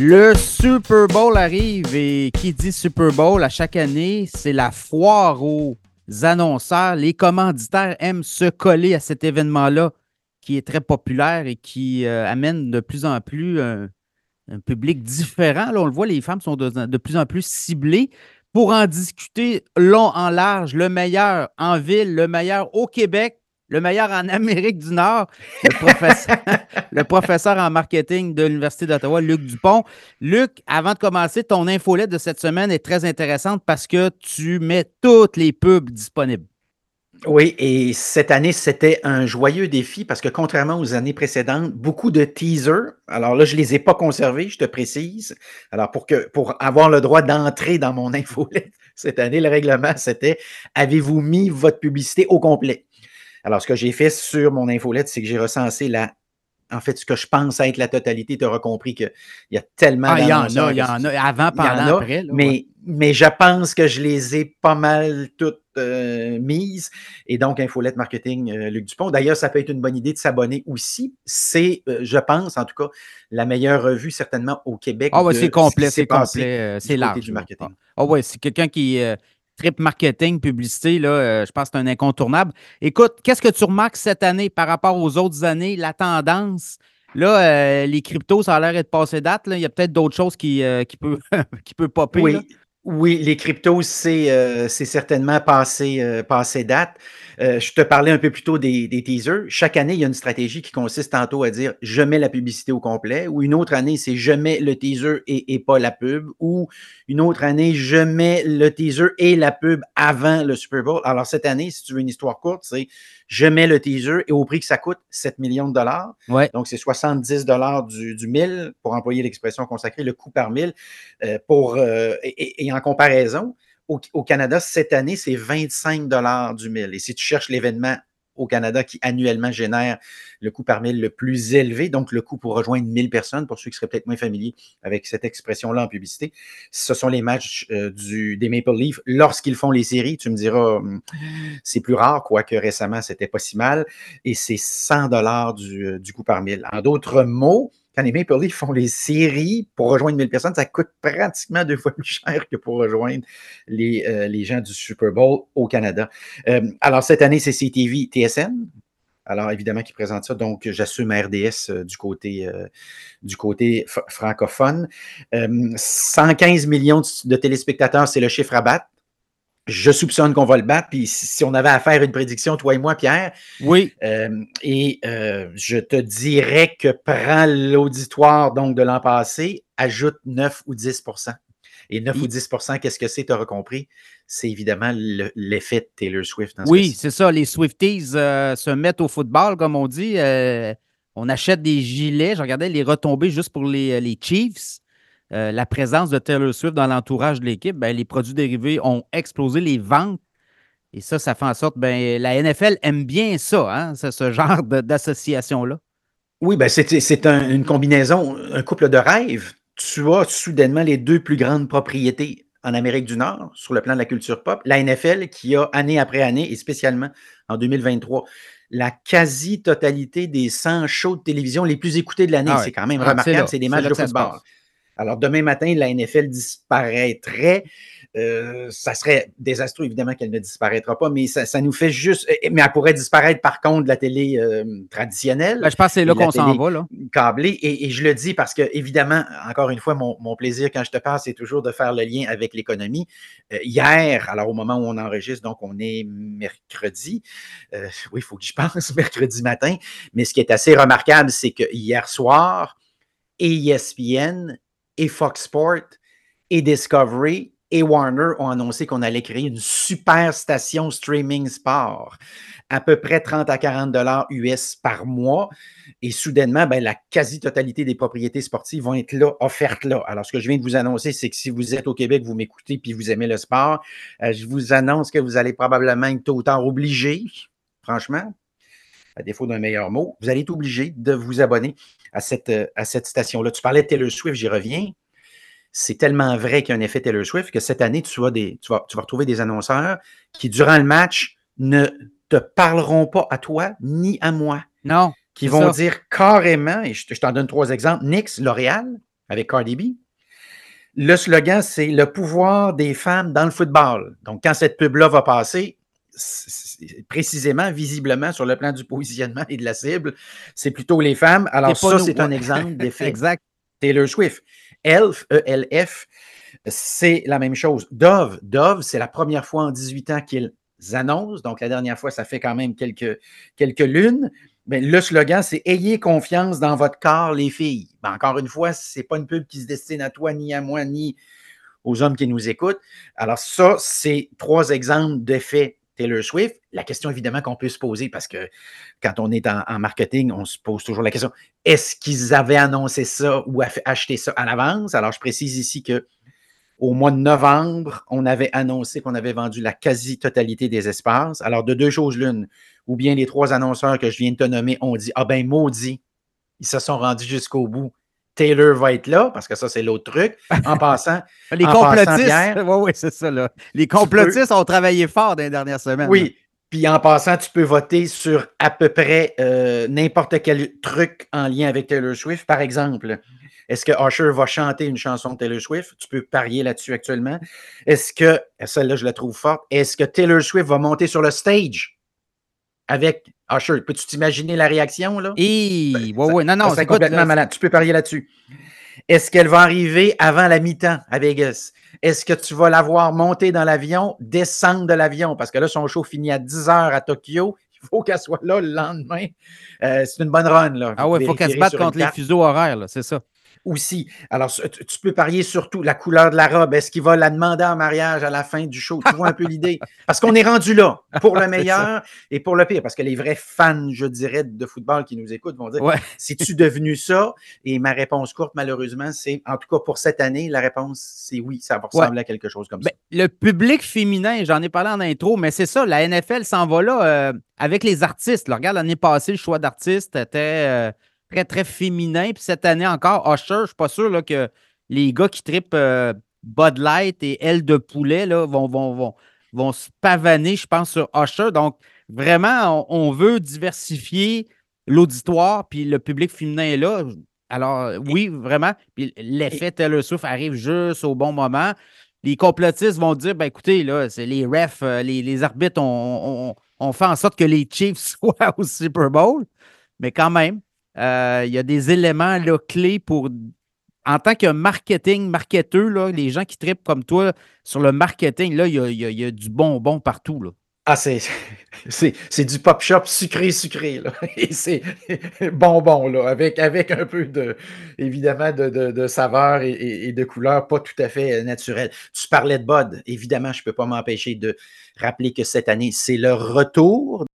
Le Super Bowl arrive et qui dit Super Bowl à chaque année, c'est la foire aux annonceurs. Les commanditaires aiment se coller à cet événement-là qui est très populaire et qui euh, amène de plus en plus un, public différent. Là, on le voit, les femmes sont de, plus en plus ciblées pour en discuter long en large, le meilleur en ville, le meilleur au Québec le meilleur en Amérique du Nord, le professeur, en marketing de l'Université d'Ottawa, Luc Dupont. Luc, avant de commencer, ton infolette de cette semaine est très intéressante parce que tu mets toutes les pubs disponibles. Oui, et cette année, c'était un joyeux défi parce que contrairement aux années précédentes, beaucoup de teasers, alors là, je ne les ai pas conservés, je te précise. Alors, pour, pour avoir le droit d'entrer dans mon infolette cette année, le règlement, c'était avez-vous mis votre publicité au complet? Alors, ce que j'ai fait sur mon infolette, c'est que j'ai recensé la. En fait, ce que je pense être la totalité, tu auras compris qu'il y a tellement ah, Il y en a, il y en a, avant, pendant, après. mais, mais je pense que je les ai pas mal toutes euh, mises. Et donc, Infolette Marketing, euh, Luc Dupont. D'ailleurs, ça peut être une bonne idée de s'abonner aussi. C'est, euh, je pense, en tout cas, la meilleure revue certainement au Québec. Ah, ouais, c'est complet, c'est complet, c'est large. Du marketing. Ah, ouais, c'est quelqu'un qui trip marketing, publicité, là, euh, je pense que c'est un incontournable. Écoute, qu'est-ce que tu remarques cette année par rapport aux autres années, la tendance? Là, euh, les cryptos, ça a l'air d'être passé date. Il y a peut-être d'autres choses qui, euh, qui, peut, qui peut popper. Oui, oui les cryptos, c'est certainement passé, passé date. Euh, je te parlais un peu plus tôt des, teasers. Chaque année, il y a une stratégie qui consiste tantôt à dire je mets la publicité au complet, ou une autre année, c'est je mets le teaser et, pas la pub, ou une autre année, je mets le teaser et la pub avant le Super Bowl. Alors cette année, si tu veux une histoire courte, c'est je mets le teaser et au prix que ça coûte, 7 millions de dollars. Donc, c'est 70 dollars du, du 1000, pour employer l'expression consacrée, le coût par 1000. Euh, pour, euh, et, en comparaison, au, Canada, cette année, c'est 25 du mille. Et si tu cherches l'événement au Canada qui annuellement génère le coût par mille le plus élevé, donc le coût pour rejoindre 1000 personnes, pour ceux qui seraient peut-être moins familiers avec cette expression-là en publicité, ce sont les matchs euh, du, des Maple Leafs lorsqu'ils font les séries. Tu me diras, hum, c'est plus rare, quoique récemment, c'était pas si mal, et c'est 100 dollars du, euh, du coût par mille. En d'autres mots, quand les Maple Leafs font les séries pour rejoindre 1000 personnes, ça coûte pratiquement deux fois plus cher que pour rejoindre les, euh, les gens du Super Bowl au Canada. Euh, alors, cette année, c'est CTV TSN. Alors, évidemment, qui présente ça. Donc, j'assume RDS euh, du côté, du côté francophone. 115 millions de téléspectateurs, c'est le chiffre à battre je soupçonne qu'on va le battre. Puis si on avait à faire une prédiction, toi et moi, Pierre. Oui. Euh, et euh, je te dirais que prends l'auditoire donc de l'an passé, ajoute 9 ou 10% Et 9 ou 10% qu'est-ce que c'est, tu auras compris? C'est évidemment l'effet de Taylor Swift. oui, c'est ça. Les Swifties euh, se mettent au football, comme on dit. on achète des gilets. Je regardais les retombées juste pour les, les Chiefs. Euh, la présence de Taylor Swift dans l'entourage de l'équipe, ben, les produits dérivés ont explosé les ventes. Et ça, ça fait en sorte, ben, la NFL aime bien ça, hein, ce genre d'association-là. Oui, ben c'est une combinaison, un couple de rêves. Tu as soudainement les deux plus grandes propriétés en Amérique du Nord sur le plan de la culture pop. La NFL qui a année après année, et spécialement en 2023, la quasi-totalité des 100 shows de télévision les plus écoutés de l'année. Ah c'est quand même ah, remarquable, c'est des matchs de football. Alors, demain matin, la NFL disparaîtrait. Euh, ça serait désastreux, évidemment, qu'elle ne disparaîtra pas, mais ça, nous fait juste. Mais elle pourrait disparaître, par contre, de la télé euh, traditionnelle. Ben, je pense que c'est là qu'on s'en va. Là. Câblée. Et, je le dis parce que, évidemment, encore une fois, mon, plaisir quand je te parle, c'est toujours de faire le lien avec l'économie. Euh, hier, alors au moment où on enregistre, donc on est mercredi. oui, il faut que je pense, mercredi matin. Mais ce qui est assez remarquable, c'est que hier soir, ESPN et Fox Sport et Discovery et Warner ont annoncé qu'on allait créer une super station streaming sport, à peu près 30 à 40 dollars US par mois. Et soudainement, ben, la quasi-totalité des propriétés sportives vont être là, offertes là. Alors, ce que je viens de vous annoncer, c'est que si vous êtes au Québec, vous m'écoutez puis vous aimez le sport, euh, je vous annonce que vous allez probablement être tôt ou tard obligé, franchement, à défaut d'un meilleur mot, vous allez être obligé de vous abonner à cette, euh, à cette station-là. Tu parlais de Taylor Swift, j'y reviens. C'est tellement vrai qu'il y a un effet Taylor Swift que cette année, tu, des, tu, vas, tu vas retrouver des annonceurs qui, durant le match, ne te parleront pas à toi ni à moi. Non. Qui vont dire carrément, et je, t'en donne trois exemples, Nix, L'Oréal, avec Cardi B. Le slogan, c'est le pouvoir des femmes dans le football. Donc, quand cette pub-là va passer, précisément, visiblement, sur le plan du positionnement et de la cible, c'est plutôt les femmes. Alors, ça, c'est un exemple d'effet. exact. Taylor Swift. Elf, E-L-F, c'est la même chose. Dove, Dove, c'est la première fois en 18 ans qu'ils annoncent. Donc, la dernière fois, ça fait quand même quelques, quelques lunes. Mais le slogan, c'est Ayez confiance dans votre corps, les filles. Ben, encore une fois, ce n'est pas une pub qui se destine à toi, ni à moi, ni aux hommes qui nous écoutent. Alors, ça, c'est trois exemples d'effets Taylor Swift. La question, évidemment, qu'on peut se poser, parce que quand on est en, marketing, on se pose toujours la question est-ce qu'ils avaient annoncé ça ou acheté ça à l'avance? Alors, je précise ici que au mois de novembre, on avait annoncé qu'on avait vendu la quasi-totalité des espaces. Alors, de deux choses l'une, ou bien les trois annonceurs que je viens de te nommer ont dit Ah ben, maudit, ils se sont rendus jusqu'au bout. Taylor va être là, parce que ça, c'est l'autre truc. En passant. les complotistes. Oui, oui, c'est ça. Là. Les complotistes ont travaillé fort dans les dernières semaines. Oui. Puis en passant, tu peux voter sur à peu près euh, n'importe quel truc en lien avec Taylor Swift. Par exemple, est-ce que Usher va chanter une chanson de Taylor Swift? Tu peux parier là-dessus actuellement. Est-ce que, celle-là, je la trouve forte, est-ce que Taylor Swift va monter sur le stage avec Usher? Peux-tu t'imaginer la réaction, là? Oui, oui, non, non. C'est complètement malade. Tu peux parier là-dessus. Est-ce qu'elle va arriver avant la mi-temps à Vegas? Est-ce que tu vas la voir monter dans l'avion, descendre de l'avion? Parce que là, son show finit à 10 heures à Tokyo. Il faut qu'elle soit là le lendemain. Euh, c'est une bonne run. Là. Ah ouais, il faut qu'elle se batte contre les fuseaux horaires, c'est ça aussi. Alors, tu peux parier surtout la couleur de la robe. Est-ce qu'il va la demander en mariage à la fin du show? Tu vois un peu l'idée? Parce qu'on est rendu là, pour le meilleur et pour le pire. Parce que les vrais fans, je dirais, de football qui nous écoutent vont dire C'est-tu devenu ça? Et ma réponse courte, malheureusement, c'est en tout cas pour cette année, la réponse, c'est oui, ça va ressembler à quelque chose comme ben, ça. Le public féminin, j'en ai parlé en intro, mais c'est ça, la NFL s'en va là euh, avec les artistes. regarde, l'année passée, le choix d'artistes était. Euh, très, très féminin. Puis cette année encore, Usher, je ne suis pas sûr là, que les gars qui tripent euh, Bud Light et aile de poulet là, vont, vont, vont, vont se pavaner, je pense, sur Usher. Donc, vraiment, on, veut diversifier l'auditoire, puis le public féminin est là. Alors, oui, vraiment. Puis l'effet Taylor Swift arrive juste au bon moment. Les complotistes vont dire ben écoutez, là, c'est les refs, euh, les, les arbitres ont, fait en sorte que les Chiefs soient au Super Bowl. Mais quand même, euh, il y a des éléments là, clés pour. En tant que marketing, marketeur, là, les gens qui tripent comme toi sur le marketing, là, il y a, du bonbon partout. Là. Ah, c'est, c'est, du pop shop sucré, sucré. Là. Et c'est bonbon, là, avec, avec un peu de, évidemment, de, de, saveur et, de couleur pas tout à fait naturelle. Tu parlais de Bud. Évidemment, je ne peux pas m'empêcher de rappeler que cette année, c'est le retour